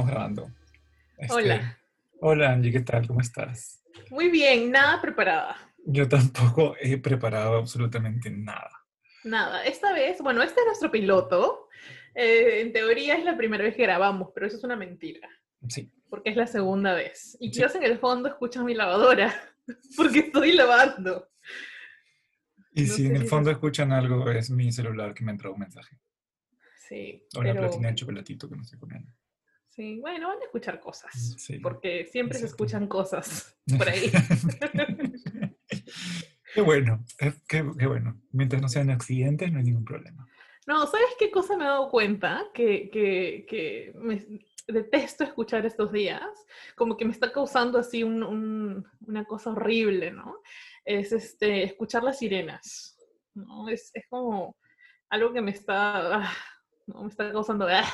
estamos grabando. Este, Hola. Hola Angie, ¿qué tal? ¿Cómo estás? Muy bien, nada preparada. Yo tampoco he preparado absolutamente nada. Nada. Esta vez, bueno, este es nuestro piloto. Eh, en teoría es la primera vez que grabamos, pero eso es una mentira, Sí, porque es la segunda vez. Y Sí. quizás en el fondo escuchan mi lavadora, porque estoy lavando. y No si sé en el si fondo escuchan algo, es mi celular que me entró un mensaje. Sí, O la pero... platina de chocolatito que no estoy comiendo. Sí, bueno, van a escuchar cosas, Sí. porque siempre se escuchan cosas por ahí. qué bueno, eh, qué, qué bueno. Mientras no sean accidentes, no hay ningún problema. No, ¿sabes qué cosa me he dado cuenta? Que, que, que me detesto escuchar estos días, como que me está causando así un- un- una cosa horrible, ¿no? Es este, escuchar las sirenas, ¿no? Es, es como algo que me está, ah, ¿no? me está causando ah,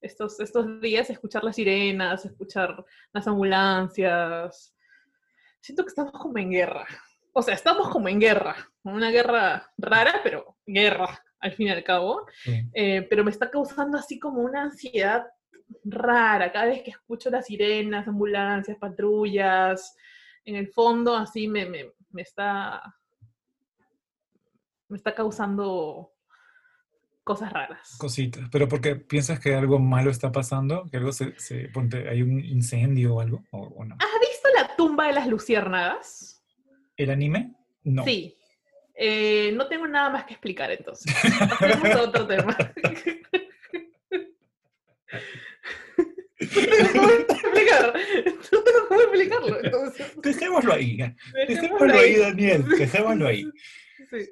estos, estos días, escuchar las sirenas, escuchar las ambulancias. Siento que estamos como en guerra. O sea, estamos como en guerra, una guerra rara, pero guerra al fin y al cabo, Sí. Eh, pero me está causando así como una ansiedad rara cada vez que escucho las sirenas, ambulancias, patrullas, en el fondo así me, me, me está me está causando cosas raras. Cositas. Pero porque piensas que algo malo está pasando, que algo se, se ponte, hay un incendio o algo, o, o no. ¿Has visto la tumba de las luciérnagas? ¿El anime? No. Sí. Eh, no tengo nada más que explicar entonces. Pasemos a otro tema. No tengo cómo explicar. No tengo cómo explicarlo. Entonces, Dejémoslo ahí. dejémoslo Dejémoslo ahí, ahí. Daniel. Dejémoslo ahí. Sí.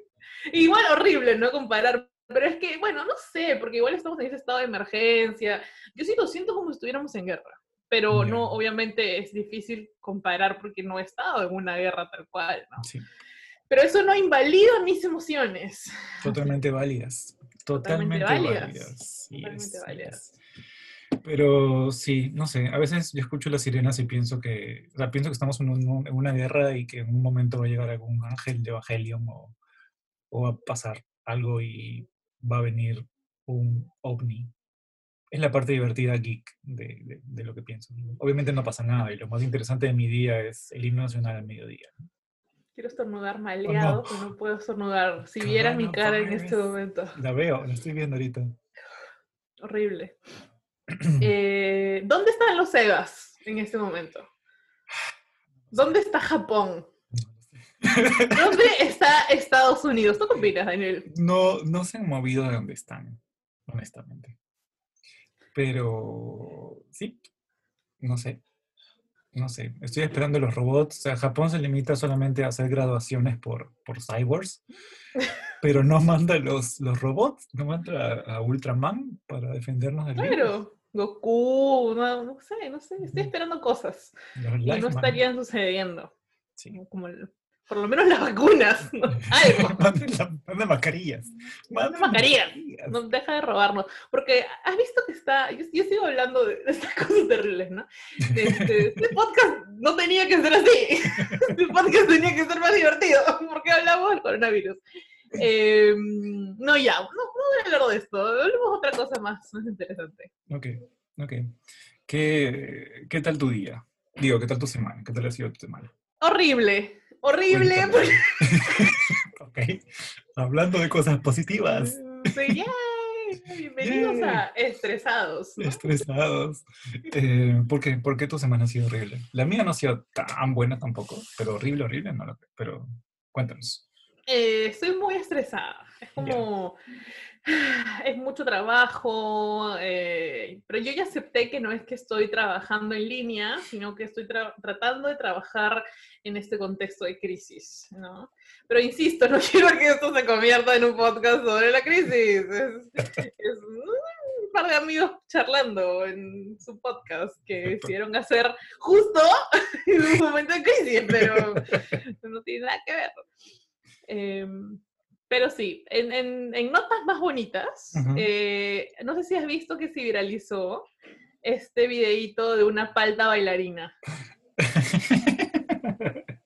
Igual horrible, ¿no? Comparar. Pero es que, bueno, no sé, porque igual estamos en ese estado de emergencia. Yo sí lo siento como si estuviéramos en guerra. Pero no, obviamente es difícil comparar porque no he estado en una guerra tal cual, ¿no? Sí, Pero eso no invalida mis emociones. totalmente válidas. Totalmente Totalmente válidas. válidas. Totalmente válidas. es. Pero sí, no sé, a veces yo escucho las sirenas y pienso que, o sea, pienso que estamos en, un- en una guerra y que en un momento va a llegar algún ángel de Evangelion o, o va a pasar algo y va a venir un ovni. Es la parte divertida geek de, de- de lo que pienso. ¿no? Obviamente no pasa nada y lo más interesante de mi día es el himno nacional al mediodía. Quiero estornudar maleado, pero no puedo estornudar. Si vieran mi cara en este momento, La veo, la estoy viendo ahorita. horrible. Eh, ¿Dónde están los Segas en este momento? ¿Dónde está Japón? ¿Dónde está Estados Unidos? ¿Tú qué opinas, Daniel? No, no se han movido de donde están, honestamente. Pero sí, no sé. No sé. Estoy esperando los robots. O sea, Japón se limita solamente a hacer graduaciones por, por cyborgs, pero no manda los, los robots, no manda a, a Ultraman para defendernos del virus. Claro, Goku, no, no sé, no sé. Estoy esperando cosas y no estarían sucediendo. Sí. Como el- por lo menos las vacunas, ¿no? algo. Manda, manda mascarillas. Manda mascarillas. No deja de robarnos. Porque has visto que está. Yo, yo sigo hablando de, estas cosas terribles, ¿no? Este, este podcast no tenía que ser así. Este podcast tenía que ser más divertido. Porque hablamos del coronavirus. Eh, no, ya. No, no voy a hablar de esto. Hablemos de otra cosa más, más interesante. Ok, ok. ¿Qué, ¿Qué tal tu día? Digo, ¿qué tal tu semana? ¿Qué tal ha sido tu semana? Horrible. Horrible. Ok. Hablando de cosas positivas. Sí, yay. Bienvenidos a Estresados. ¿no? Estresados. Eh, ¿por, qué? ¿Por qué tu semana ha sido horrible? La mía no ha sido tan buena tampoco, pero horrible, horrible, no lo creo. Pero cuéntanos. Eh, estoy muy estresada. Es como. Es mucho trabajo, eh, pero yo ya acepté que no es que estoy trabajando en línea, sino que estoy tra- tratando de trabajar en este contexto de crisis, ¿no? Pero insisto, no quiero que esto se convierta en un podcast sobre la crisis. Es, es un par de amigos charlando en su podcast que decidieron hacer justo en un momento de crisis, pero no tiene nada que ver. Em, pero sí, en, en- en notas más bonitas, eh, no sé si has visto que se viralizó este videíto de una palta bailarina.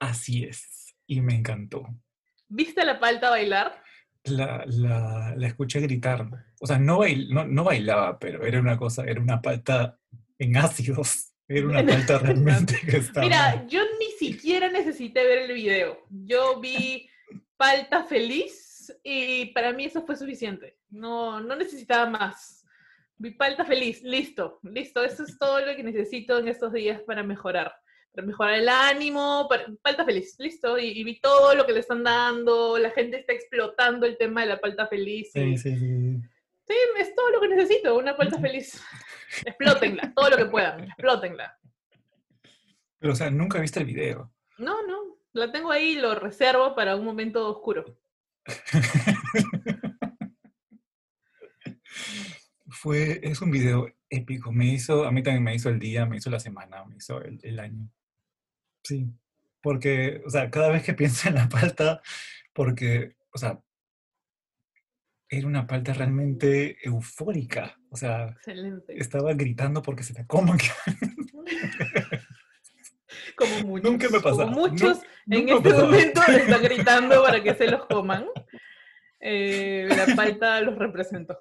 Así es. Y me encantó. ¿Viste la palta bailar? la, la, la escuché gritar. O sea, no, bail, no, no, bailaba, pero era una cosa, era una palta en ácidos. Era una palta realmente que estaba... Mira, yo ni siquiera necesité ver el video. Yo vi palta feliz y para mí eso fue suficiente. No, no necesitaba más. Vi palta feliz, listo, listo. Eso es todo lo que necesito en estos días para mejorar para mejorar el ánimo, para, palta feliz, listo, y, vi todo lo que le están dando, la gente está explotando el tema de la palta feliz. Sí, sí, sí. Sí, es todo lo que necesito, una palta feliz. Explótenla, todo lo que puedan, explótenla. Pero, o sea, nunca viste el video. No, no, la tengo ahí, lo reservo para un momento oscuro. Fue, es un video épico, me hizo, a mí también me hizo el día, me hizo la semana, me hizo el, el año. Sí, porque, o sea, cada vez que pienso en la palta, porque, o sea, era una palta realmente eufórica. O sea, Excelente. estaba gritando porque se te coman. Como muchos. Nunca me pasa. Como muchos en este momento le están gritando para que se los coman. Eh, la palta los representó.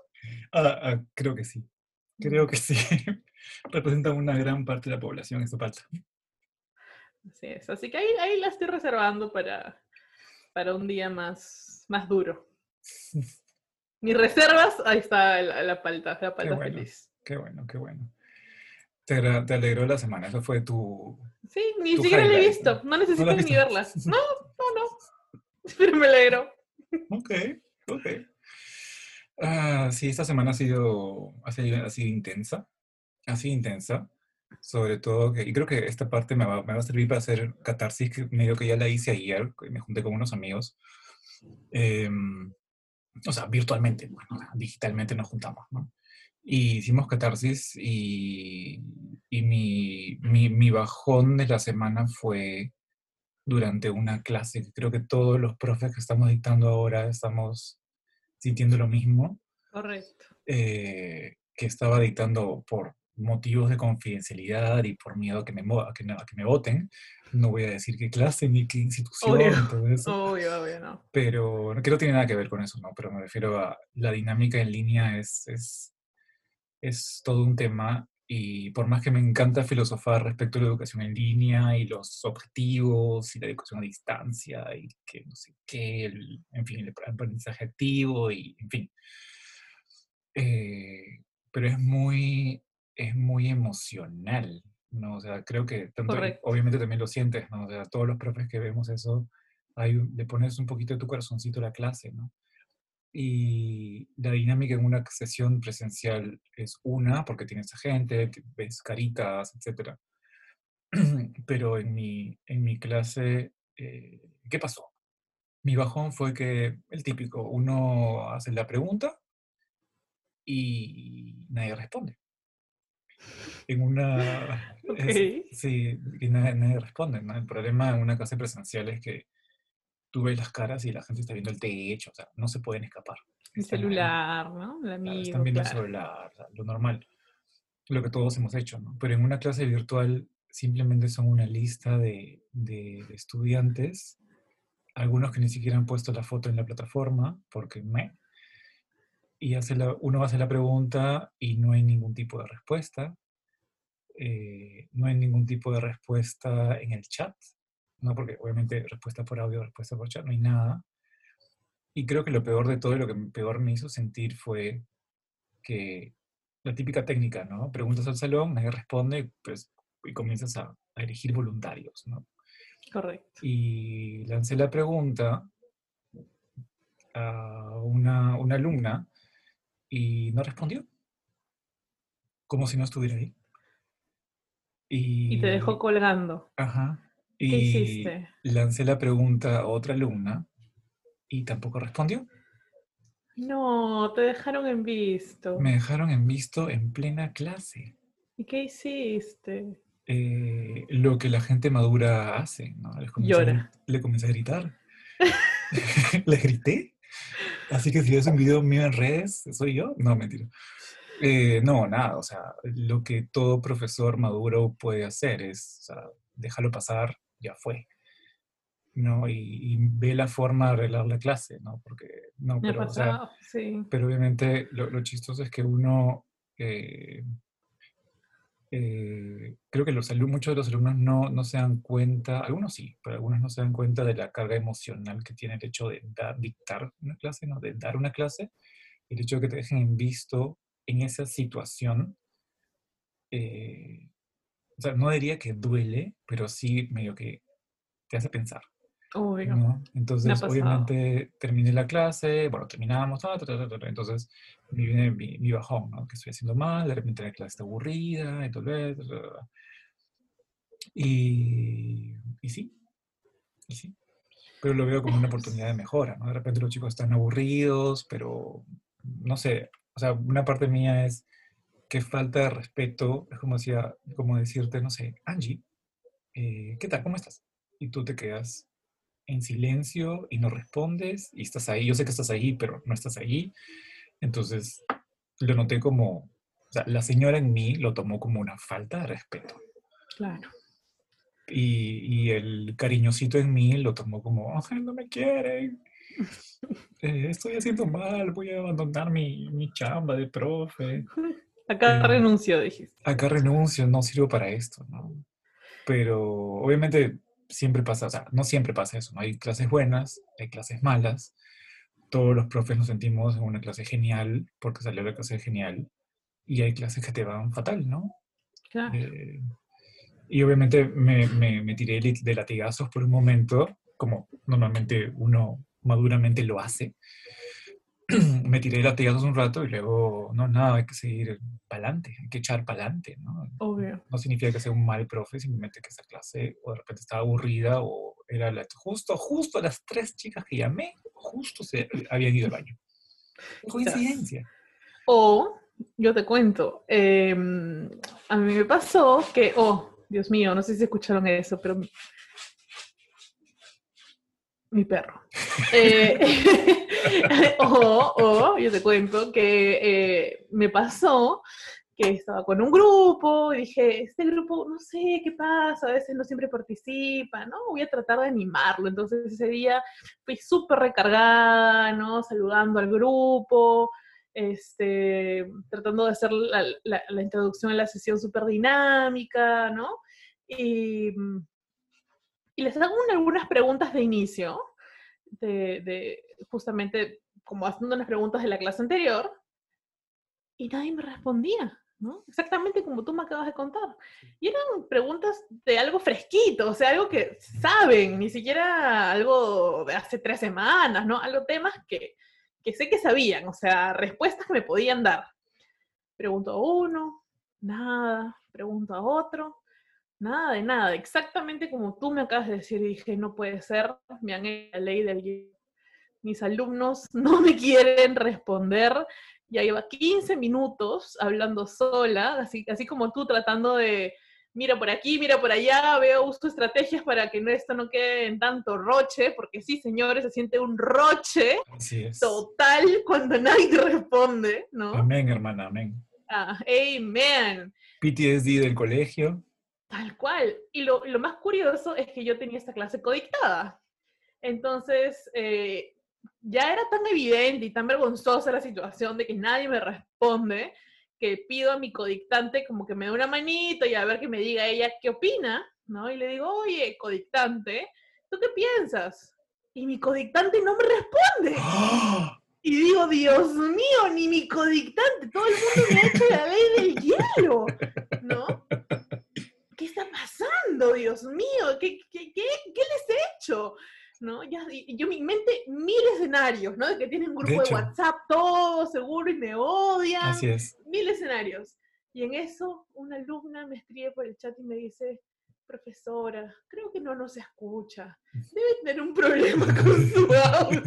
Ah, ah, creo que sí. Creo que sí. Representan una gran parte de la población esta palta. Así es. Así que ahí, ahí la estoy reservando para, para un día más, más duro. Mis reservas, ahí está la, la palta, la palta bueno. feliz. Qué bueno, qué bueno. Te, te alegró la semana. Eso fue tu... Sí, ni Tu siquiera la he visto. ¿no? No necesito has ni visto? verla. No, no, no. Pero me alegro. Ok, ok. Ah, sí, esta semana ha sido, ha sido, ha sido intensa. Ha sido intensa. Sobre todo, que, y creo que esta parte me va, me va a servir para hacer catarsis, que medio que ya la hice ayer, me junté con unos amigos. Em, o sea, virtualmente, bueno, digitalmente nos juntamos, ¿no? Y hicimos catarsis y, y mi, mi, mi bajón de la semana fue durante una clase, que creo que todos los profes que estamos dictando ahora estamos sintiendo lo mismo, Correcto. eh, que estaba dictando por motivos de confidencialidad y por miedo a que me, a que, a que me voten. No voy a decir qué clase ni qué institución, Obvio. todo eso Obvio, obvio, no. pero que no tiene nada que ver con eso, ¿no? Pero me refiero a la dinámica en línea es, es, es todo un tema y por más que me encanta filosofar respecto a la educación en línea y los objetivos y la educación a distancia y que no sé qué, el- en fin, el aprendizaje activo y en fin. Eh, pero es muy, es muy emocional, ¿no? O sea, creo que tanto, obviamente también lo sientes, ¿no? O sea, todos los profes que vemos eso, hay le pones un poquito de tu corazoncito a la clase, ¿no? Y la dinámica en una sesión presencial es una, porque tienes a gente, ves caritas, etc. Pero en mi, en mi clase, eh, ¿qué pasó? Mi bajón fue que el típico, uno hace la pregunta y nadie responde. En una... es- Ok. sí, y nadie, nadie responde, ¿no? El problema en una clase presencial es que tú ves las caras y la gente está viendo el techo, o sea, no se pueden escapar. El Están ahí, celular, ¿no? El claro, amigo, están viendo el claro. celular, o sea, lo normal, lo que todos hemos hecho, ¿no? Pero en una clase virtual simplemente son una lista de, de- de estudiantes, algunos que ni siquiera han puesto la foto en la plataforma, porque me, y hace la- uno hace la pregunta y no hay ningún tipo de respuesta, eh, no hay ningún tipo de respuesta en el chat, ¿no? Porque obviamente respuesta por audio, respuesta por chat, no hay nada. Y creo que lo peor de todo y lo que peor me hizo sentir fue que la típica técnica, ¿no? Preguntas al salón, nadie responde, pues, y comienzas a, a elegir voluntarios, ¿no? Correcto. Y lancé la pregunta a una, una alumna y no respondió, como si no estuviera ahí. Y, Y te dejó colgando. Ajá. ¿Qué Y hiciste? lancé la pregunta a otra alumna y tampoco respondió. No, te dejaron en visto. Me dejaron en visto en plena clase. ¿Y qué hiciste? Eh, lo que la gente madura hace, ¿no? Les comencé Llora. le comencé a gritar. Le grité. Así que si ves un video mío en redes, ¿soy yo? No, mentira. Eh, no, nada, o sea, lo que todo profesor maduro puede hacer es, o sea, déjalo pasar, ya fue. ¿no? Y, ve la forma de arreglar la clase, ¿no? Porque, no, pero, o sea, pero obviamente lo, lo, chistoso es que uno, eh, eh, creo que los alumnos, muchos de los alumnos no, no, se dan cuenta, algunos sí, pero algunos no se dan cuenta de la carga emocional que tiene el hecho de dictar una clase, ¿no? De dar una clase, el hecho de que te dejen en visto en esa situación. Eh, o sea, no diría que duele, pero sí medio que te hace pensar. Entonces, obviamente, terminé la clase, bueno, terminamos, entonces me viene mi, bajón, ¿no? Que estoy haciendo mal, de repente la clase está aburrida, y todo y, y sí, y sí. Pero lo veo como una oportunidad de mejora, ¿no? De repente los chicos están aburridos, pero no sé, o sea, una parte mía es que falta de respeto, es como, decía, como decirte, no sé, Angie, eh, ¿qué tal? ¿Cómo estás? Y tú te quedas en silencio y no respondes y estás ahí. Yo sé que estás ahí, pero no estás ahí. Entonces lo noté como, o sea, la señora en mí lo tomó como una falta de respeto. Claro. Y, y el cariñosito en mí lo tomó como, no me quieren. Eh, estoy haciendo mal, voy a abandonar mi, mi chamba de profe. Acá eh, renuncio, dijiste. Acá renuncio, no sirvo para esto, ¿no? Pero obviamente siempre pasa, o sea, no siempre pasa eso, ¿no? Hay clases buenas, hay clases malas. Todos los profes nos sentimos en una clase genial porque salió la clase genial y hay clases que te van fatal, ¿no? Claro. Eh, y obviamente me, me, me, tiré de latigazos por un momento, como normalmente uno maduramente lo hace. me tiré latigazos un rato y luego, no, nada, hay que seguir para adelante, hay que echar para adelante, ¿no? Obvio. No significa que sea un mal profe, simplemente que esa clase o de repente estaba aburrida o era la, justo, justo las tres chicas que llamé, justo se habían ido al baño. Coincidencia. O, yo te cuento, em, a mí me pasó que, oh, Dios mío, no sé si escucharon eso, pero mi perro. Eh, o, yo te cuento que eh, me pasó que estaba con un grupo y dije, este grupo, no sé qué pasa, a veces no siempre participa, ¿no? Voy a tratar de animarlo. Entonces ese día fui súper recargada, ¿no? Saludando al grupo, este, tratando de hacer la, introducción a la sesión súper dinámica, ¿no? Y y les hago algunas preguntas de inicio, de, justamente como haciendo unas preguntas de la clase anterior, y nadie me respondía, ¿no? Exactamente como tú me acabas de contar. Y eran preguntas de algo fresquito, o sea, algo que saben, ni siquiera algo de hace tres semanas, ¿no? Algo temas que, que sé que sabían, o sea, respuestas que me podían dar. Pregunto a uno, nada, pregunto a otro, Nada de nada, exactamente como tú me acabas de decir, dije, no puede ser, me han hecho la ley del mis alumnos no me quieren responder, ya lleva 15 minutos hablando sola, así, así como tú tratando de, mira por aquí, mira por allá, veo, uso estrategias para que esto no quede en tanto roche, porque sí, señores, se siente un roche total cuando nadie responde, ¿no? Amén, hermana, amén. Ah, amen. PTSD del colegio. Tal cual. Y lo, más curioso es que yo tenía esta clase codictada. Entonces, eh, ya era tan evidente y tan vergonzosa la situación de que nadie me responde que pido a mi codictante como que me dé una manito y a ver que me diga ella qué opina, ¿no? Y le digo, oye, codictante, ¿tú qué piensas? Y mi codictante no me responde. Y digo, Dios mío, ni mi codictante, todo el mundo me ha hecho la ley del hielo, ¿no? ¿Qué pasando? Dios mío, ¿qué, qué, qué, les he hecho? ¿no? Ya, yo mi mente mil escenarios, ¿no? De que tienen un grupo de, WhatsApp todo seguro y me odian. Así es. Mil escenarios. Y en eso una alumna me escribe por el chat y me dice, profesora, creo que no nos escucha. Debe tener un problema con su audio.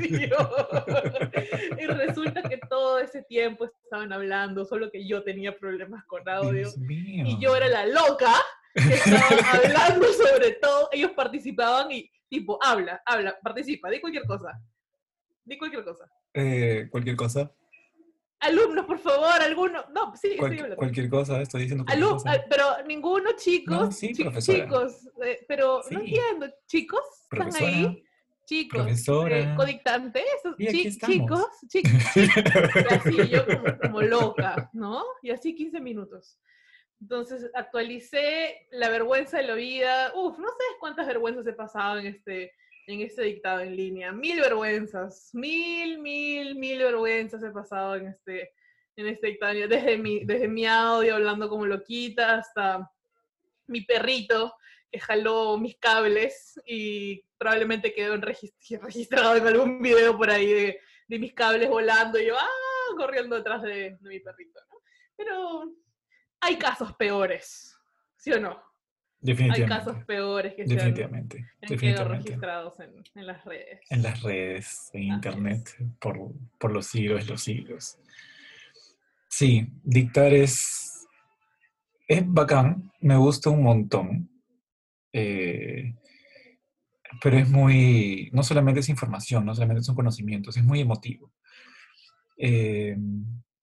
y resulta que todo ese tiempo estaban hablando, solo que yo tenía problemas con audio. Y yo era la loca que estaban hablando sobre todo, ellos participaban y tipo, habla, habla, participa, di cualquier cosa. Di cualquier cosa. Eh, cualquier cosa. Alumnos, por favor, algunos. No, sí, estoy hablando. Cualquier cosa, estoy diciendo cualquier cosa. Pero ninguno, chicos. sí, chicos, eh, pero no entiendo. ¿Chicos? Profesora. ahí? Chicos, Profesora. eh, codictante, esos Y aquí chi- estamos. chicos, chicos, y así, yo como, como loca, ¿no? Y así 15 minutos. Entonces actualicé la vergüenza de la vida. Uf, no sabes cuántas vergüenzas he pasado en este, en este dictado en línea. Mil vergüenzas, mil, mil, mil vergüenzas he pasado en este, en este dictado. Desde mi, desde mi audio hablando como loquita hasta mi perrito que jaló mis cables y probablemente quedó en regis- registrado en algún video por ahí de, mis cables volando y yo ah, corriendo detrás de, mi perrito. Pero hay casos peores, ¿sí o no? Hay Definitivamente. casos peores que se han, Definitivamente. han Definitivamente. registrados en, en las redes. En las redes, en internet, por, por los siglos, los siglos. Sí, dictar es, es bacán, me gusta un montón. eh, pero es muy, no solamente es información, no solamente son conocimientos, es muy emotivo. Eh,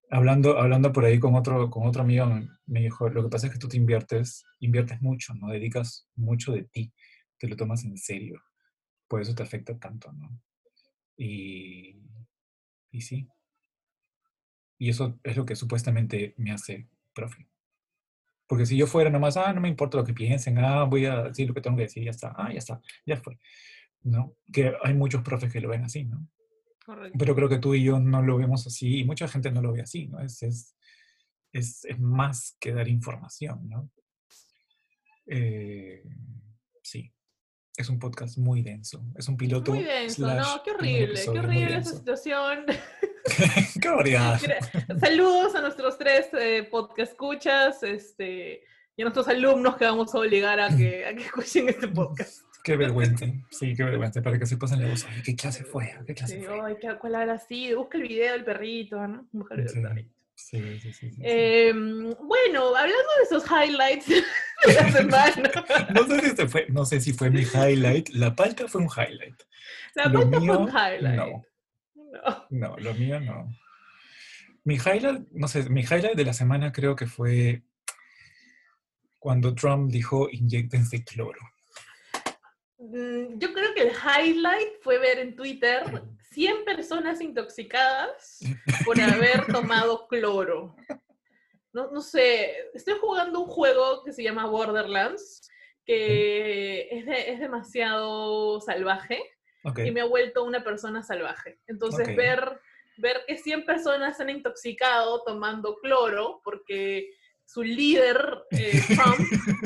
hablando, hablando por ahí con otro, con otro amigo, me- dijo, lo que pasa es que tú te inviertes, inviertes mucho, ¿no? Dedicas mucho de ti, te lo tomas en serio, por eso te afecta tanto, ¿no? Y, y sí. Y eso es lo que supuestamente me hace profe. Porque si yo fuera nomás, ah, no me importa lo que piensen, ah, voy a decir lo que tengo que decir, ya está, ah, ya está, ya fue. ¿No? Que hay muchos profes que lo ven así, ¿no? Correcto. Pero creo que tú y yo no lo vemos así, y mucha gente no lo ve así, ¿no? Es, es, es, es más que dar información, ¿no? Eh, sí, es un podcast muy denso, es un piloto. Muy denso, no, qué horrible, qué horrible esa situación. qué variedad. Gra- Saludos a nuestros tres eh, podcast escuchas este, y a nuestros alumnos que vamos a obligar a que, a que escuchen este podcast. Qué vergüenza, sí, qué vergüenza, para que se pasen la voz. ¿Qué clase fue? ¿Qué clase Sí, fue? ay, ¿qué- ¿cuál habla así? Busca el video del perrito, ¿no? Busca el video del Sí, perrito. sí, sí. Eh, bueno, hablando de esos highlights de la semana, No sé, si este fue, no sé si fue mi highlight. La palta fue un highlight. la Lo palta fue mío, un highlight. no. No. No, lo mío no. Mi highlight, no sé, mi highlight de la semana creo que fue cuando Trump dijo inyectense cloro. Mm, Yo creo que el highlight fue ver en Twitter 100 personas intoxicadas por haber tomado cloro. No, no sé, estoy jugando un juego que se llama Borderlands, que es, de- es demasiado salvaje y me ha vuelto una persona salvaje. Entonces, ver, ver que 100 personas se han intoxicado tomando cloro porque su líder, eh, Trump,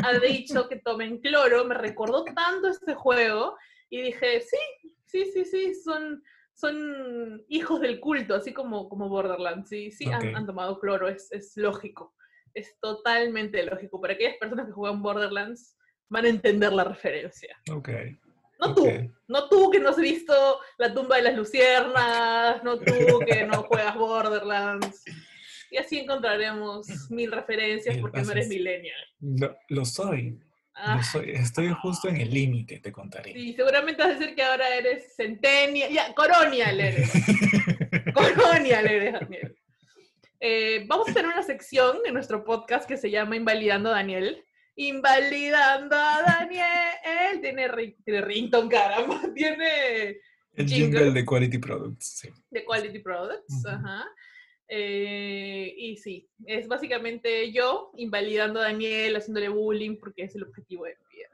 ha dicho que tomen cloro, me recordó tanto este juego y dije, sí, sí, sí, sí, son, son hijos del culto, así como, como Borderlands, sí, sí, han- tomado cloro, es, es lógico, es totalmente lógico. Para aquellas personas que juegan Borderlands van a entender la referencia. Ok. No tú, ok. no tú que no has visto La tumba de las luciernas, no tú que no juegas Borderlands. Y así encontraremos mil referencias porque no eres es. millennial. Lo, lo soy. Ah, Lo soy. Estoy justo en el límite, te contaré. sí, seguramente vas a decir que ahora eres centennial, ya, coronial eres. Coronial eres, Daniel. Eh, vamos a tener una sección en nuestro podcast que se llama Invalidando a Daniel. Invalidando a Daniel. Tiene, tiene ringtone, caramba. Tiene el jingle. jingle de Quality Products. Sí. de Quality Products. Ujú. Ajá. Eh, y sí, es básicamente yo invalidando a Daniel, haciéndole bullying, porque es el objetivo de mi vida.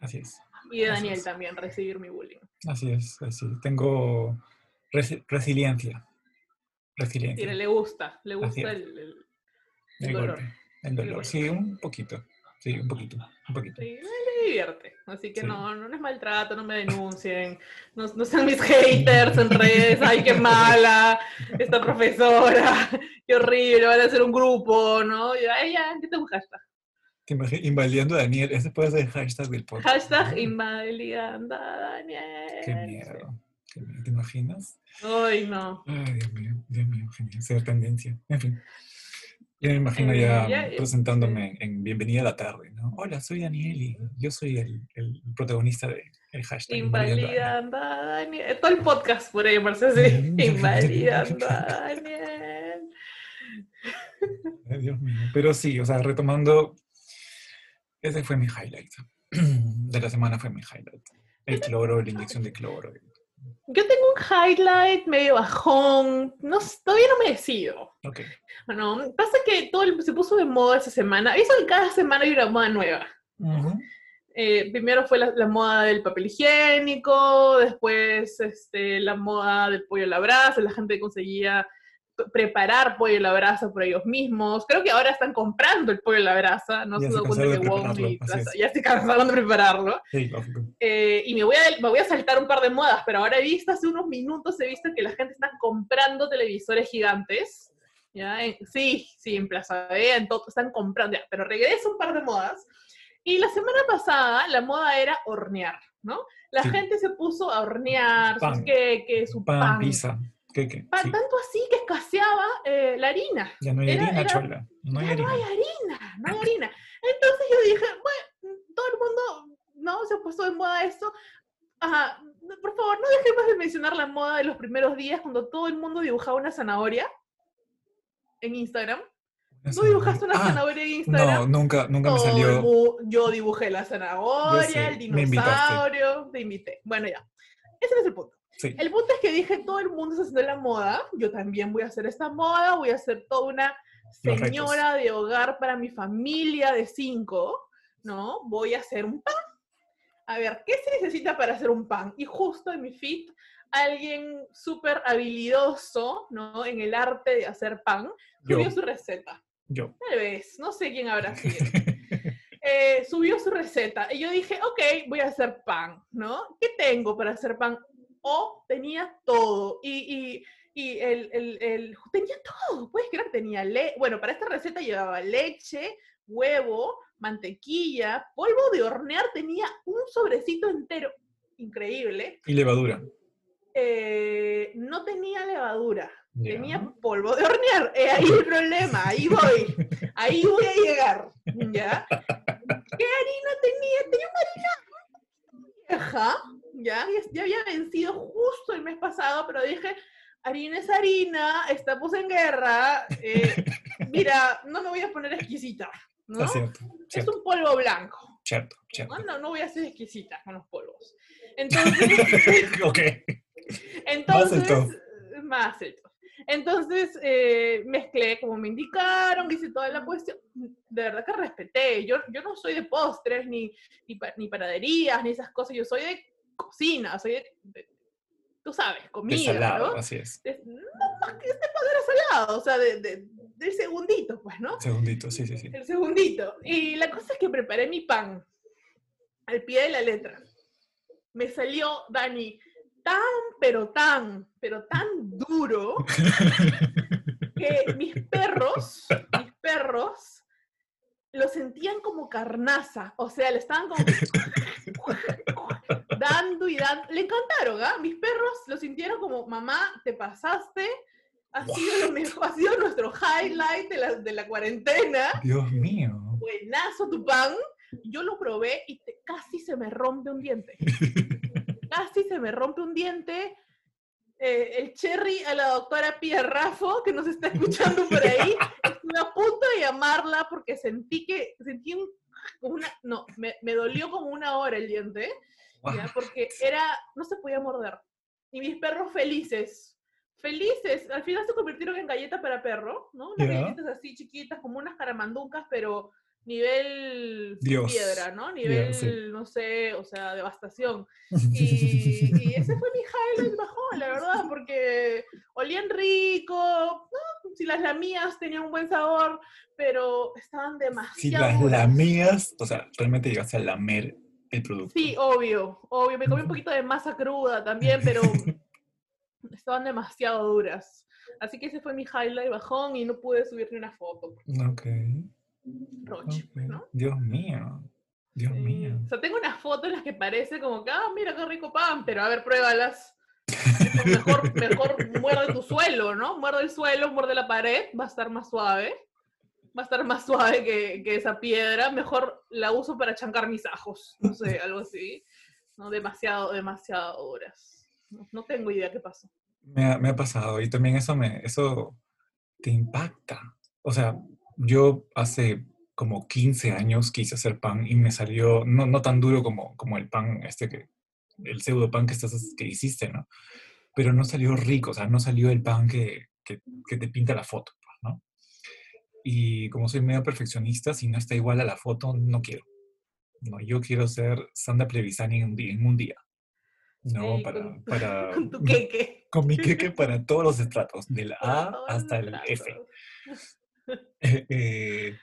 Así es. Y de Daniel es. también, recibir mi bullying. Así es. Así. Tengo resi- resiliencia. Sí, Resiliencia. le gusta, le gusta el, el- el El dolor. golpe. El dolor. Sí, un poquito. Sí, un poquito. Un poquito. Sí, me divierte. Así que Sí. no, no es maltrato, no me denuncien, no, no sean mis haters en redes, ay, qué mala, esta profesora, qué horrible, van a hacer un grupo, ¿no? Y, ay, ya, ¿qué tengo un hashtag? ¿Te? Invalidando a Daniel. Ese puede ser el hashtag del podcast. Hashtag invalidando a Daniel. Qué miedo. ¿Te imaginas? Ay, no. Ay, Dios mío, Dios mío, genial. Ser tendencia. En fin. Ya me imagino Eh, ya, ya, eh, presentándome en Bienvenida a la tarde, ¿no? Hola, soy Daniel y yo soy el, el protagonista del el hashtag. Invalidando a Daniel. Daniel. Todo el podcast podría llamarse así. Invalidando a Daniel. Ay, Dios mío. Pero sí, o sea, retomando, ese fue mi highlight. De la semana fue mi highlight. El cloro, la inyección de cloro. Yo tengo un highlight medio bajón, no, todavía no me decido. Ok. Bueno, pasa que todo el- se puso de moda esa semana. Eso que cada semana hay una moda nueva. Eh, primero fue la, la moda del papel higiénico, después este, la moda del pollo a la brasa, la gente conseguía preparar pollo a la brasa por ellos mismos. Creo que ahora están comprando el pollo a la brasa, no Ya se se cuenta que Wong y ya se cansaron de prepararlo. Sí. Eh, y me voy, a, me voy a saltar un par de modas, pero ahora he visto, hace unos minutos he visto que la gente está comprando televisores gigantes. ¿ya? En- sí, sí, en Plaza B, en todo, están comprando, ya, pero regreso un par de modas. Y la semana pasada la moda era hornear, ¿no? La Sí. gente se puso a hornear sus Pan. queques, su Pan, pan. pizza. ¿Qué, Sí. Tanto así que escaseaba eh, la harina. Ya no hay Era- harina, era- chola. No hay ya no harina. hay harina, no hay harina. Entonces yo dije, bueno, todo el mundo, ¿no? Se ha puesto de moda esto. Ajá, por favor, no dejemos de mencionar la moda de los primeros días cuando todo el mundo dibujaba una zanahoria en Instagram. ¿No dibujaste una Ah, zanahoria en Instagram? No, nunca, nunca me salió. yo dibujé la zanahoria, sé, el dinosaurio, te invité. Bueno, ya. Ese no es el punto. Sí. El punto es que dije, todo el mundo está haciendo la moda, yo también voy a hacer esta moda, voy a ser toda una señora de hogar para mi familia de cinco, ¿no? Voy a hacer un pan. A ver, ¿qué se necesita para hacer un pan? Y justo en mi feed, alguien súper habilidoso, ¿no? En el arte de hacer pan, Yo, subió su receta. yo. Tal vez, no sé quién habrá sido. Eh, subió su receta y yo dije, ok, voy a hacer pan, ¿no? ¿Qué tengo para hacer pan? O tenía todo y, y, y el, el- el- tenía todo, puedes creer, tenía le bueno, para esta receta llevaba leche, huevo, mantequilla, polvo de hornear, tenía un sobrecito entero, increíble. Y levadura. Eh, no tenía levadura, tenía polvo de hornear. Eh, ahí el problema, ahí voy. Ahí voy a llegar. ¿Ya? ¿Qué harina tenía? Tenía una harina vieja. ¿Ya? Ya- había vencido justo el mes pasado, pero dije, harina es harina, estamos en guerra. eh, mira, no me voy a poner exquisita. ¿no? Cierto. Es un polvo blanco. cierto, cierto. No, no, no voy a ser exquisita con los polvos. Entonces, ok. entonces, más el top. Entonces, eh, mezclé como me indicaron, hice toda la cuestión. De verdad que respeté. Yo, yo no soy de postres, ni, ni, pa- ni panaderías, ni esas cosas. Yo soy de cocina, soy de, de- tú sabes, De comida, salado, ¿no? así es. De- no más que este pan era salado, o sea, de, de- del segundito, pues, ¿no? Segundito, sí, sí, sí. El segundito. Y la cosa es que preparé mi pan al pie de la letra. Me salió, Dani, tan, pero tan, pero tan duro que mis perros, mis perros, lo sentían como carnaza. O sea, le estaban como dando y dando. Le encantaron, ¿ah? Mis perros lo sintieron como, mamá, te pasaste. Ha sido lo mejor, ha sido nuestro highlight de la, de la cuarentena. Dios mío. Buenazo tu pan. Yo lo probé y te- casi se me rompe un diente. Casi se me rompe un diente. Eh, el cherry a la doctora Pia Raffo, que nos está escuchando por ahí, estuve a punto de llamarla porque sentí que, sentí un, una, no, me, me dolió como una hora el diente, ¿ya? porque era, no se podía morder. Y mis perros felices, felices, al final se convirtieron en galleta para perro, ¿no? Unas Ya. galletas así chiquitas, como unas caramanducas, pero nivel Dios. piedra, ¿no? Nivel, sí. no sé, o sea, devastación. Y, y ese fue mi highlight bajón, la verdad, porque olían rico, ¿no? si las lamías tenían un buen sabor, pero estaban Si demasiado las duras. lamías, o sea, realmente llegaste a lamer el producto. Sí, obvio, obvio. Me comí un poquito de masa cruda también, pero estaban demasiado duras. Así que ese fue mi highlight bajón y no pude subir ni una foto. Ok. Roche. ¿no? Dios mío. Dios Sí. mío. O sea, tengo unas fotos en las que parece como que, ah, mira qué rico pan, pero a ver, pruébalas. Mejor, mejor muerde tu suelo, ¿no? Muerde el suelo, muerde la pared, va a estar más suave. Va a estar más suave que, que esa piedra. Mejor la uso para chancar mis ajos. No sé, algo así. No, demasiado, demasiado duras. No, no tengo idea qué pasó. Me ha, me ha pasado y también eso me, eso te impacta. O sea, yo hace como 15 años quise hacer pan y me salió no, no tan duro como, como el pan este que el pseudo pan que, estás, que hiciste, ¿no? Pero no salió rico, o sea, no salió el pan que, que, que te pinta la foto. Y como soy medio perfeccionista, si no está igual a la foto, no quiero. No, yo quiero ser Sandra Plevisani en un día. En un día. No, Sí, para, con- para, Con tu queque. con mi queque para todos los estratos, del A hasta el F. tratos. Eh,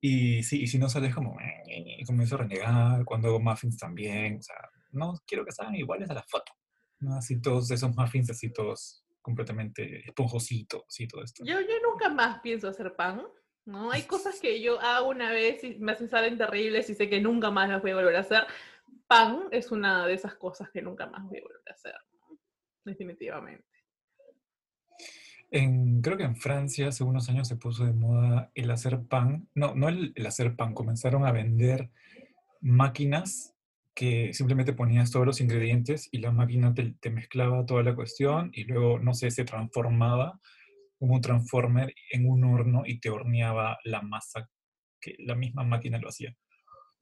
y sí, y si no sales como, "Eh", comienzo a renegar, cuando hago muffins también, o sea, no quiero que salgan iguales a la foto, ¿no? Así todos esos muffins así todos completamente esponjositos y todo esto. Yo, yo nunca más pienso hacer pan, ¿no? Hay cosas que yo hago una vez y me hacen salen terribles y sé que nunca más las voy a volver a hacer. Pan es una de esas cosas que nunca más voy a volver a hacer, ¿no? definitivamente. En, creo que en Francia hace unos años se puso de moda el hacer pan, no, no el, el hacer pan, comenzaron a vender máquinas que simplemente ponías todos los ingredientes y la máquina te, te mezclaba toda la cuestión y luego, no sé, se transformaba como un transformer en un horno y te horneaba la masa que la misma máquina lo hacía.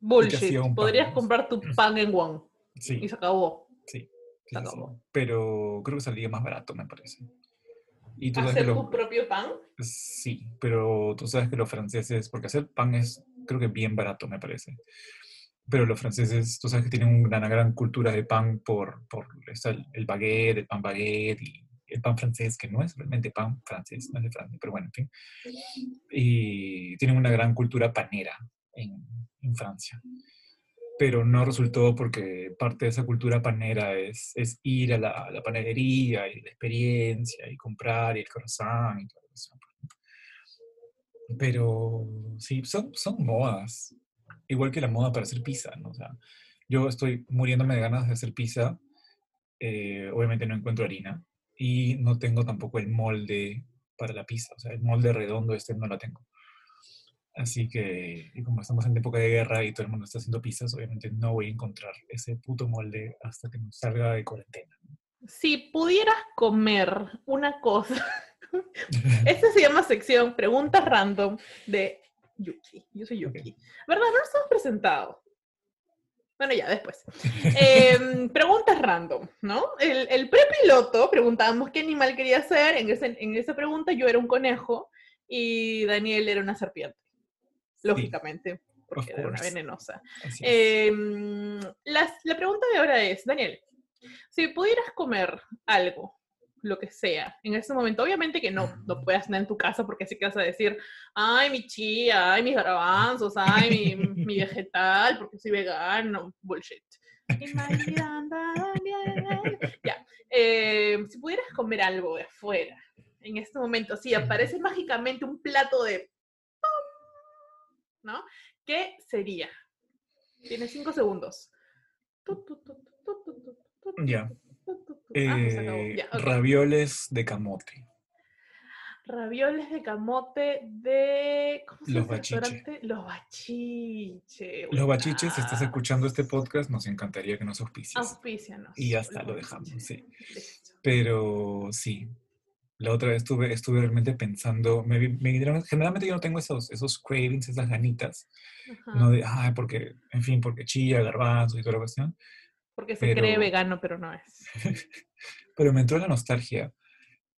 Bullshit. pan, Podrías ¿no? comprar tu pan en One Sí, y se acabó. sí, sí, se sí. acabó. Pero creo que salía más barato, me parece. Y tú Hacer lo- tu propio pan. Sí, pero tú sabes que los franceses, porque hacer pan es, creo que bien barato, me parece. Pero los franceses, tú sabes que tienen una gran, cultura de pan por, por el, baguette, el pan baguette y el pan francés, que no es realmente pan francés, no es de Francia, pero bueno, en fin. Y tienen una gran cultura panera en, Francia. Pero no resultó porque parte de esa cultura panera es, ir a la, panadería y la experiencia y comprar y el croissant. Pero sí, son, son modas. Igual que la moda para hacer pizza, ¿no? O sea, yo estoy muriéndome de ganas de hacer pizza. eh, obviamente no encuentro harina. Y no tengo tampoco el molde para la pizza. O sea, el molde redondo este no lo tengo. Así que, y como estamos en época de guerra y todo el mundo está haciendo pizzas, obviamente no voy a encontrar ese puto molde hasta que nos salga de cuarentena. Si pudieras comer una cosa, esta se llama sección Preguntas Random de Yuki. Yo soy Yuki. ¿Verdad? No nos hemos presentado. Bueno, ya, después. Em, preguntas random, ¿no? El, el prepiloto, preguntábamos qué animal quería ser. En, ese- en esa pregunta yo era un conejo y Daniel era una serpiente. Lógicamente, porque era una venenosa. Em, las- la pregunta de ahora es, Daniel, si pudieras comer algo, lo que sea, en este momento, obviamente que no, no puedas andar en tu casa porque así que vas a decir, ay, mi chía, ay, mis garbanzos, ay, mi, mi vegetal, porque soy vegano, bullshit. Ya, em, si pudieras comer algo de afuera, en este momento, si aparece mágicamente un plato de... ¿No? ¿Qué sería? Tienes cinco segundos. Ya. Ah, se acabó. Eh, Ya, ok. Ravioles de camote. Ravioles de camote de. ¿Cómo se Los llama el bachiche. restaurante? Los bachiche. Los bachiches, si estás escuchando este podcast, nos encantaría que nos auspicies. Auspícianos. Y ya está, lo dejamos, bachiches. sí. Pero sí, la otra vez estuve, estuve realmente pensando, me, me generalmente yo no tengo esos, esos cravings, esas ganitas, Ajá. no de, ay, porque, en fin, porque chía, garbanzo y toda la cuestión, Porque se cree pero- vegano, pero no es. pero me entró la nostalgia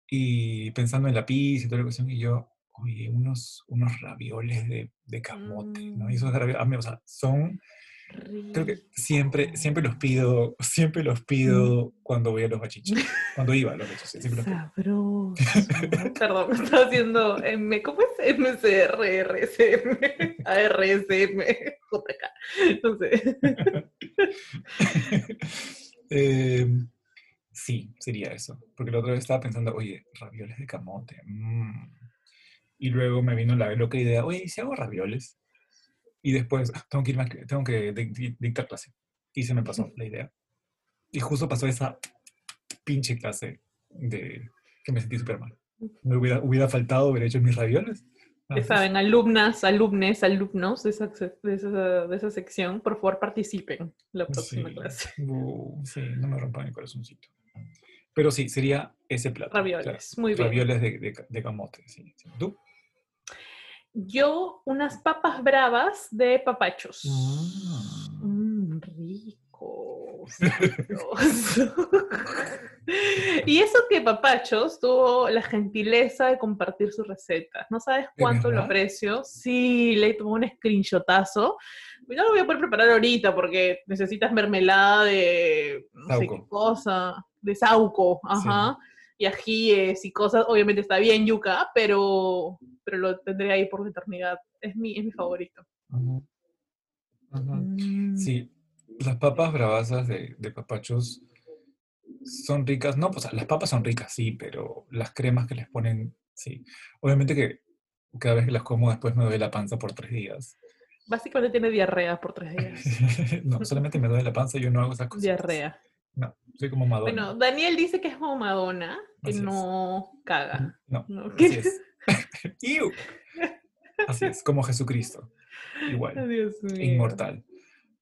y pensando en la pizza y toda la cuestión, y yo, oye, unos, unos ravioles de, de camote, ¿no? Y esos ravioles, o sea, son, creo que siempre, siempre los pido, siempre los pido cuando voy a los bachiches, cuando iba a los bachiches, siempre los pido. Sabroso. Perdón, estaba haciendo M, ¿cómo es? MCR, RSM, ARSM, JK. No sé. Eh, sí, sería eso. Porque la otra vez estaba pensando, oye, ravioles de camote. mm. Y luego me vino la loca idea, oye, ¿y si hago ravioles? Y después, "Ah, tengo que, a- tengo que dic- dic- dictar clase. Y se me pasó la idea. Y justo pasó esa pinche clase de que me sentí súper mal. Me hubiera, hubiera faltado haber hecho mis ravioles. Ya saben, alumnas, alumnes, alumnos de esa, de esa, de esa sección, por favor participen la próxima sí, clase. uh, sí, no me rompan el corazoncito. Pero sí, sería ese plato. Ravioles, claro. muy bien. Ravioles de, de, de camote, sí. sí. ¿Tú? Yo, unas papas bravas de papachos. Mm. Mm, rico. y eso que Papachos tuvo la gentileza de compartir sus recetas. No sabes cuánto lo aprecio. Sí, le tomó un screenshotazo. No lo voy a poder preparar ahorita porque necesitas mermelada de no sé qué cosa, de sauco, ajá, y ajíes y cosas. Obviamente está bien yuca, pero, pero lo tendré ahí por la eternidad. Es mi, es mi favorito. Mm. Sí, las papas bravasas de, de, papachos son ricas. No, pues las papas son ricas, sí, pero las cremas que les ponen, sí. Obviamente que cada vez que las como después me duele la panza por tres días. Básicamente tiene diarrea por tres días. no, solamente me duele la panza y yo no hago esas cosas. Diarrea. No, soy como Madonna. Bueno, Daniel dice que es como Madonna, que no caga. No, ¿Qué? así es. así es, como Jesucristo. Igual. Dios Inmortal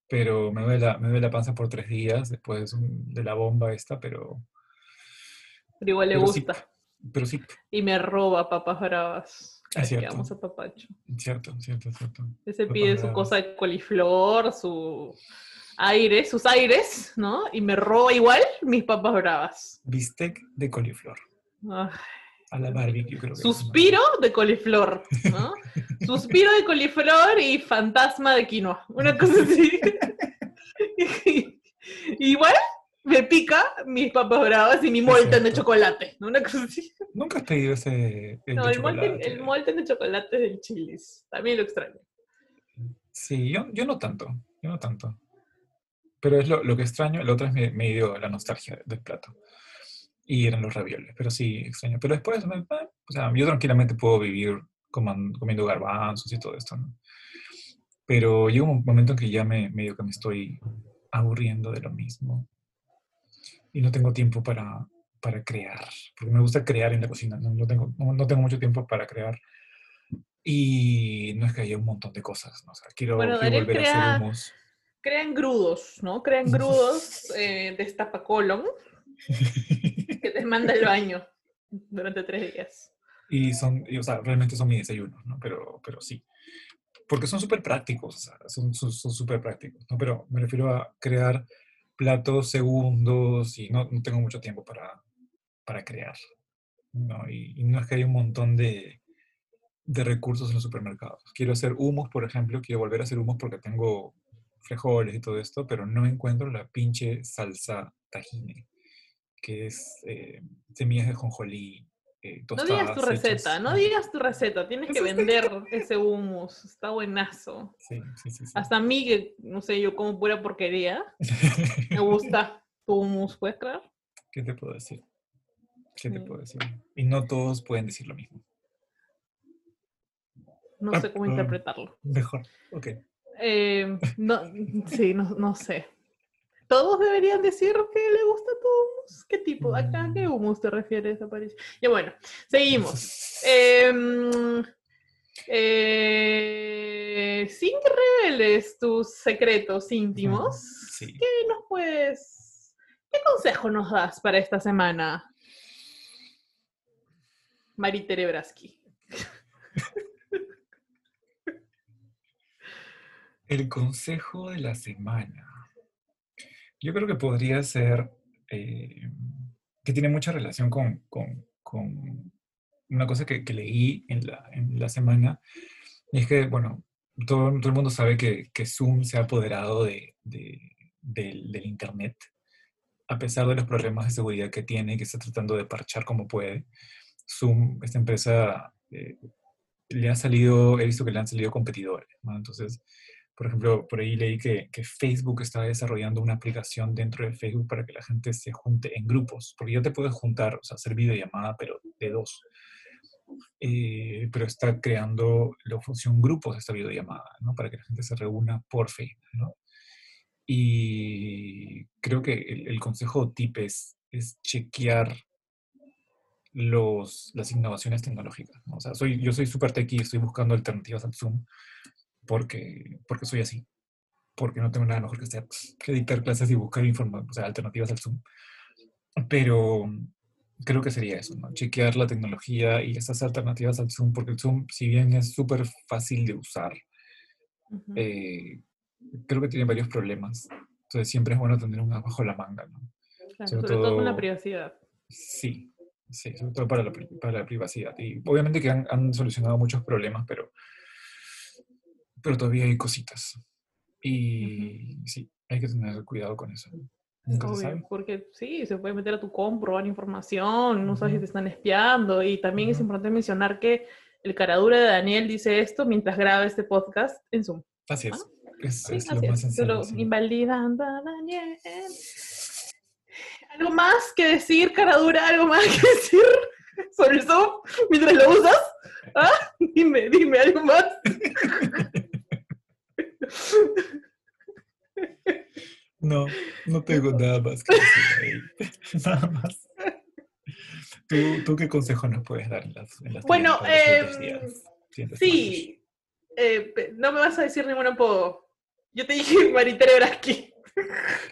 pero me duele la, me duele la panza por tres días después de la bomba esta, pero... Pero igual le gusta. pero sí. Y me roba papas bravas. Es cierto. Vamos a papacho. Cierto, cierto, cierto. Ese pide su cosa de coliflor, su aire, sus aires, ¿no? Y me roba igual mis papas bravas. Bistec de coliflor. A la barbecue, creo que Suspiro de coliflor, ¿no? Suspiro de coliflor y fantasma de quinoa. Una cosa así. Igual me pica mis papas bravas y mi molten de chocolate. ¿no? Una cosa así. ¿Nunca has pedido ese No, el molten, el molten, de chocolate del chilis. También lo extraño. Sí, yo, yo no tanto. Yo no tanto. Pero es lo, lo que extraño. La otra es me, dio la nostalgia del plato y eran los ravioles, pero sí, extraño. Pero después, o sea, yo tranquilamente puedo vivir comiendo garbanzos y todo esto, ¿no? Pero llega un momento en que ya me medio que me estoy aburriendo de lo mismo y no tengo tiempo para, para crear, porque me gusta crear en la cocina, no, tengo, no, tengo mucho tiempo para crear y no es que haya un montón de cosas, ¿no? O sea, quiero, volver a hacer humos. Crean grudos, ¿no? Crean grudos eh, de estapacolon que te manda el baño durante tres días. Y son, o sea, realmente son mi desayuno, ¿no? Pero, pero sí. Porque son súper prácticos, o sea, son súper prácticos, ¿no? Pero me refiero a crear platos segundos y no, no tengo mucho tiempo para, para crear, ¿no? Y, no es que haya un montón de, de recursos en los supermercados. Quiero hacer humos, por ejemplo, quiero volver a hacer humos porque tengo frijoles y todo esto, pero no encuentro la pinche salsa tajine que es eh, semillas de jonjolí. Eh, no digas tu receta, no digas tu receta, tienes que vender ese hummus, está buenazo. Sí, sí, sí, Hasta a mí, que no sé, yo como pura porquería, me gusta tu hummus, ¿puedes creer? ¿Qué te puedo decir? ¿Qué te puedo decir? Y no todos pueden decir lo mismo. No sé cómo ah, interpretarlo. Mejor, ok. Eh, no, sí, no, no sé todos deberían decir que le gusta tu humus. ¿Qué tipo? ¿A qué mm. humus te refieres, Aparicio? Y bueno, seguimos. Em, eh, sin que reveles tus secretos íntimos, ¿qué nos puedes, qué consejo nos das para esta semana, Maritere Braski? El consejo de la semana. Yo creo que podría ser, eh, que tiene mucha relación con, con, con una cosa que, que leí en la, en la, semana, y es que, bueno, todo, todo el mundo sabe que, que, Zoom se ha apoderado de, de, del, del Internet, a pesar de los problemas de seguridad que tiene y que está tratando de parchar como puede. Zoom, esta empresa, eh, le ha salido, he visto que le han salido competidores, ¿no? Entonces, por ejemplo, por ahí leí que, Facebook está desarrollando una aplicación dentro de Facebook para que la gente se junte en grupos, porque ya te puedes juntar, o sea, hacer videollamada, pero de dos. Eh, pero está creando la función grupos de esta videollamada, ¿no? Para que la gente se reúna por Facebook, ¿no? Y creo que el, consejo tip es, chequear los, las innovaciones tecnológicas. ¿no? O sea, soy, yo soy súper techie estoy buscando alternativas al Zoom porque, porque soy así. Porque no tengo nada mejor que hacer que editar clases y buscar información, o sea, alternativas al Zoom. Pero creo que sería eso, ¿no? Chequear la tecnología y esas alternativas al Zoom, porque el Zoom, si bien es súper fácil de usar, eh, creo que tiene varios problemas Entonces siempre es bueno tener un bajo la manga, ¿no? Claro, sobre, todo, con la privacidad. Sí, sí, sobre todo para la, para la privacidad. Y obviamente que han, han, solucionado muchos problemas, pero, pero todavía hay cositas. Y sí, hay que tener cuidado con eso. Obvio, porque sí, se puede meter a tu compro, robar información, no sabes si te están espiando. Y también es importante mencionar que el caradura de Daniel dice esto mientras graba este podcast en Zoom. Así es. Es, lo más sencillo. invalidando a Daniel. ¿Algo más que decir, caradura? ¿Algo más que decir sobre el Zoom mientras lo usas? ¿Ah? Dime, dime, ¿algo más? No, no tengo nada más que decir. Nada más. ¿Tú, ¿Tú, qué consejo nos puedes dar en las, en las Bueno, eh, sí, eh, no me vas a decir ningún apodo. Yo te dije Maritere Braski.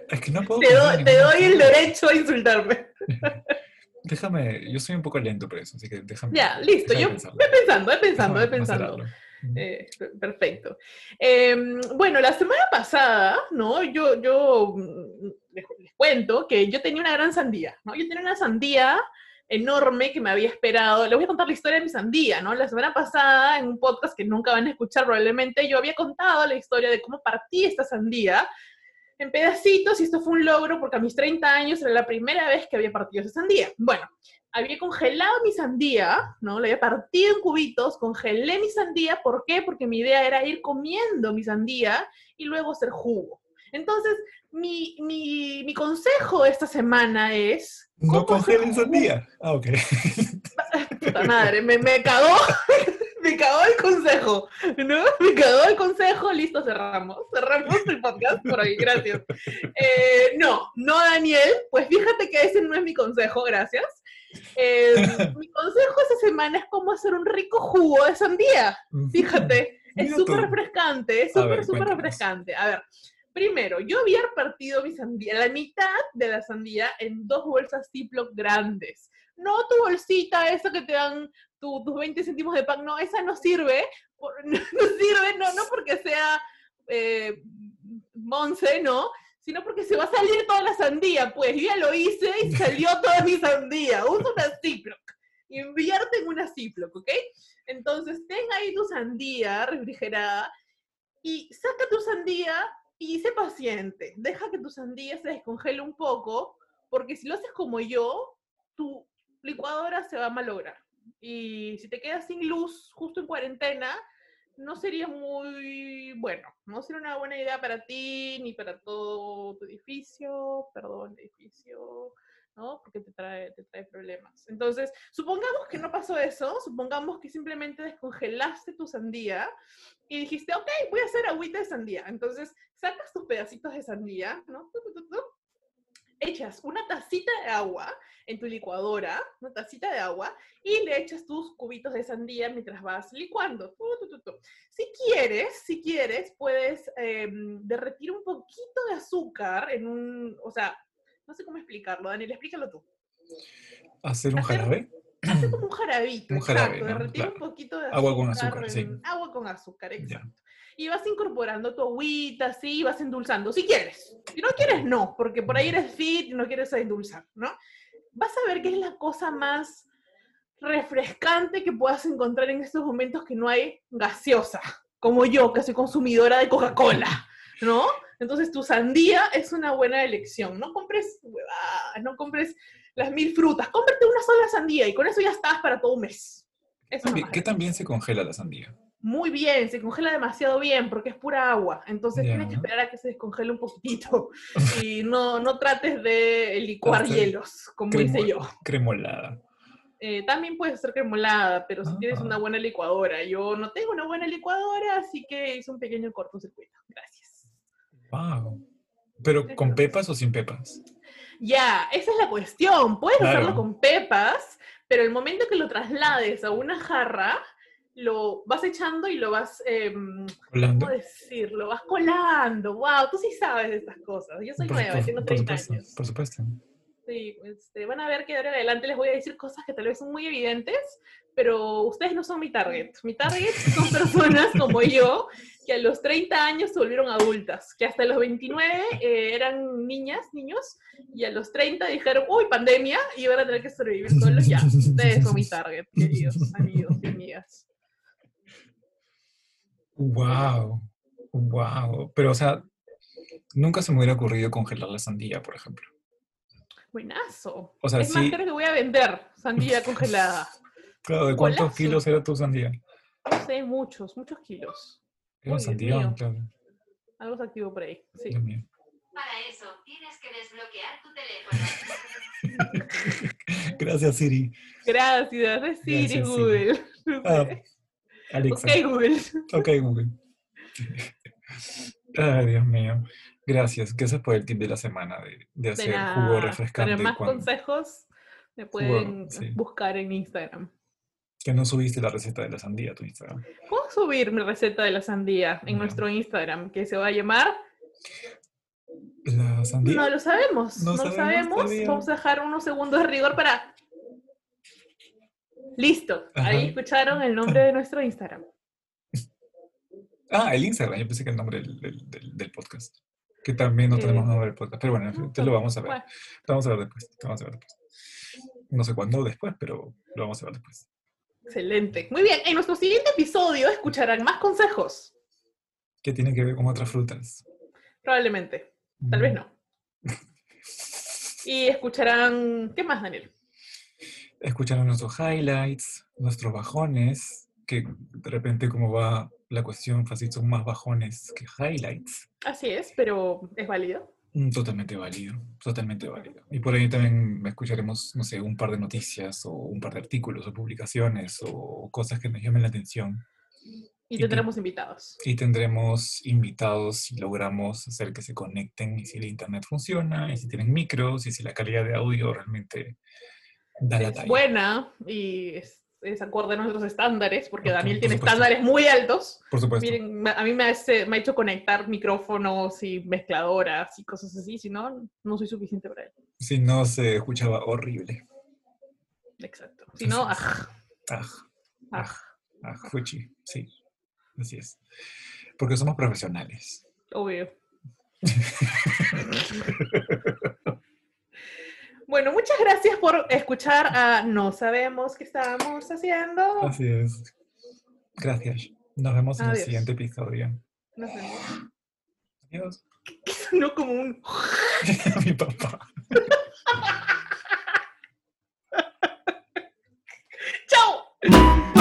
Es que no puedo. Te, te doy el derecho a insultarme. Déjame, yo soy un poco lento por eso, así que déjame. Ya, listo, yo voy pensando, voy pensando, voy pensando. Eh, perfecto. Em, bueno, la semana pasada, ¿no? Yo, yo mm, les, cuento que yo tenía una gran sandía, ¿no? Yo tenía una sandía enorme que me había esperado. Les voy a contar la historia de mi sandía, ¿no? La semana pasada, en un podcast que nunca van a escuchar probablemente, yo había contado la historia de cómo partí esta sandía en pedacitos y esto fue un logro porque a mis 30 años era la primera vez que había partido esa sandía. Bueno, había congelado mi sandía, ¿no? La había partido en cubitos, congelé mi sandía, ¿por qué? Porque mi idea era ir comiendo mi sandía y luego hacer jugo. Entonces, mi, mi, mi consejo esta semana es... No congelen sandía. Ah, ok. Puta madre, me, me cagó me cagó el consejo, ¿no? Me cagó el consejo, listo, cerramos. Cerramos el podcast por ahí, gracias. Eh, no, no, Daniel, pues fíjate que ese no es mi consejo, gracias. Eh, mi consejo esta semana es cómo hacer un rico jugo de sandía. Fíjate, es súper refrescante, es súper, súper refrescante. A ver, primero, yo había partido mi sandía, la mitad de la sandía en dos bolsas Ziploc grandes. No tu bolsita, esa que te dan tus 20 céntimos de pan, no, esa no sirve, no, sirve, no, no porque sea eh, Monse, ¿no? Sino porque se va a salir toda la sandía, pues ya lo hice y salió toda mi sandía. Usa una Ziploc. Invierte en una Ziploc, ¿ok? Entonces, ten ahí tu sandía refrigerada y saca tu sandía y sé paciente. Deja que tu sandía se descongele un poco, porque si lo haces como yo, tu licuadora se va a malograr. Y si te quedas sin luz justo en cuarentena, no sería muy bueno, no sería una buena idea para ti ni para todo tu edificio, perdón, edificio, ¿no? Porque te trae, te trae problemas. Entonces, supongamos que no pasó eso, supongamos que simplemente descongelaste tu sandía y dijiste, ok, voy a hacer agüita de sandía. Entonces, sacas tus pedacitos de sandía, ¿no? Echas una tacita de agua en tu licuadora, una tacita de agua, y le echas tus cubitos de sandía mientras vas licuando. Si quieres, si quieres, puedes em, derretir un poquito de azúcar en un, o sea, no sé cómo explicarlo, Daniel, explícalo tú. ¿Hacer un jarabe? Hacer como un jarabito, un jarabe, derretir un poquito de azúcar. Agua con azúcar, sí. Agua con azúcar, exacto y vas incorporando tu agüita, sí, vas endulzando, si quieres. Si no quieres, no, porque por ahí eres fit y no quieres endulzar, ¿no? Vas a ver que es la cosa más refrescante que puedas encontrar en estos momentos que no hay gaseosa, como yo, que soy consumidora de Coca-Cola, ¿no? Entonces tu sandía es una buena elección. No compres, no compres las mil frutas, cómprate una sola sandía y con eso ya estás para todo un mes. ¿Qué también se congela la sandía? Muy bien, se congela demasiado bien porque es pura agua. Entonces tienes que esperar a que se descongele un poquitito y no, no trates de licuar hielos, como hice yo. Cremolada. Eh, también puede ser cremolada, pero si tienes una buena licuadora. Yo no tengo una buena licuadora, así que hice un pequeño cortocircuito. Gracias. Wow. ¿Pero con pepas o sin pepas? Ya, esa es la cuestión. Puedes hacerlo con pepas, pero el momento que lo traslades a una jarra, lo vas echando y lo vas, eh, ¿cómo decirlo? Vas colando. ¡Wow! Tú sí sabes de estas cosas. Yo soy nueva, tengo 30 años. Por supuesto. Sí, este, van a ver que de ahora en adelante les voy a decir cosas que tal vez son muy evidentes, pero ustedes no son mi target. Mi target son personas como yo, que a los 30 años se volvieron adultas, que hasta los 29 eh, eran niñas, niños, y a los 30 dijeron, uy, pandemia, y van a tener que sobrevivir solos. Ya, ustedes son mi target, queridos amigos y amigas. Wow, wow. Pero, o sea, nunca se me hubiera ocurrido congelar la sandía, por ejemplo. Buenazo. O sea, es más, creo que voy a vender sandía congelada. Claro, ¿de cuántos kilos era tu sandía? No sé, muchos, muchos kilos. Era un claro. Algo se activó por ahí. Sí. Dios mío. Para eso, tienes que desbloquear tu teléfono. Gracias, Siri. Gracias, es Siri, Gracias, Google. Ah, Alexa. ok, Google. Ok, Google. Ay, Dios mío. Gracias. Gracias por el tip de la semana de, de De hacer nada. jugo refrescante. Para más cuando- consejos, me pueden sí. buscar en Instagram. que no subiste la receta de la sandía a tu Instagram. Puedo subir mi receta de la sandía en nuestro Instagram, que se va a llamar. La sandía. No lo sabemos, No no, lo sabemos sabemos. todavía. Vamos a dejar unos segundos de rigor para. Listo. Ahí Ajá. escucharon el nombre de nuestro Instagram. Ah, el Instagram. Yo pensé que el nombre del, del- del- del podcast. Que también no tenemos Eh, nombre del podcast. Pero bueno, en fin, te lo vamos a ver. Bueno, Lo vamos a ver después. Lo vamos a ver después. No sé cuándo después, pero lo vamos a ver después. excelente. Muy bien. En nuestro siguiente episodio escucharán más consejos. ¿Qué tiene que ver con otras frutas? Probablemente. Tal vez Mm. no. Y escucharán. ¿Qué más, Daniel? Escucharon nuestros highlights, nuestros bajones, que de repente como va la cuestión, fácil son más bajones que highlights. Así es, pero es válido. Mm, Totalmente válido, totalmente válido. Y por ahí también escucharemos, no sé, un par de noticias o un par de artículos o publicaciones o cosas que nos llamen la atención. Y Y te- tendremos invitados. Y tendremos invitados si logramos hacer que se conecten y si el internet funciona y si tienen micros y si la calidad de audio realmente Es buena y es, es acorde a nuestros estándares, porque Por- Daniel por tiene supuesto. estándares muy altos. Por supuesto. Miren, a mí me, hace- me ha hecho conectar micrófonos y mezcladoras y cosas así, si no, no soy suficiente para él. Si no se escuchaba horrible. Exacto. Si no, aj, Ah, aj, ah, fuchi, sí. Así es. Porque somos profesionales. obvio. Bueno, muchas gracias por escuchar a No Sabemos qué estábamos haciendo. Así es. Gracias. Nos vemos en el siguiente episodio. Nos vemos. Adiós. ¿Qué, sonó como un... Mi papá. ¡Chao!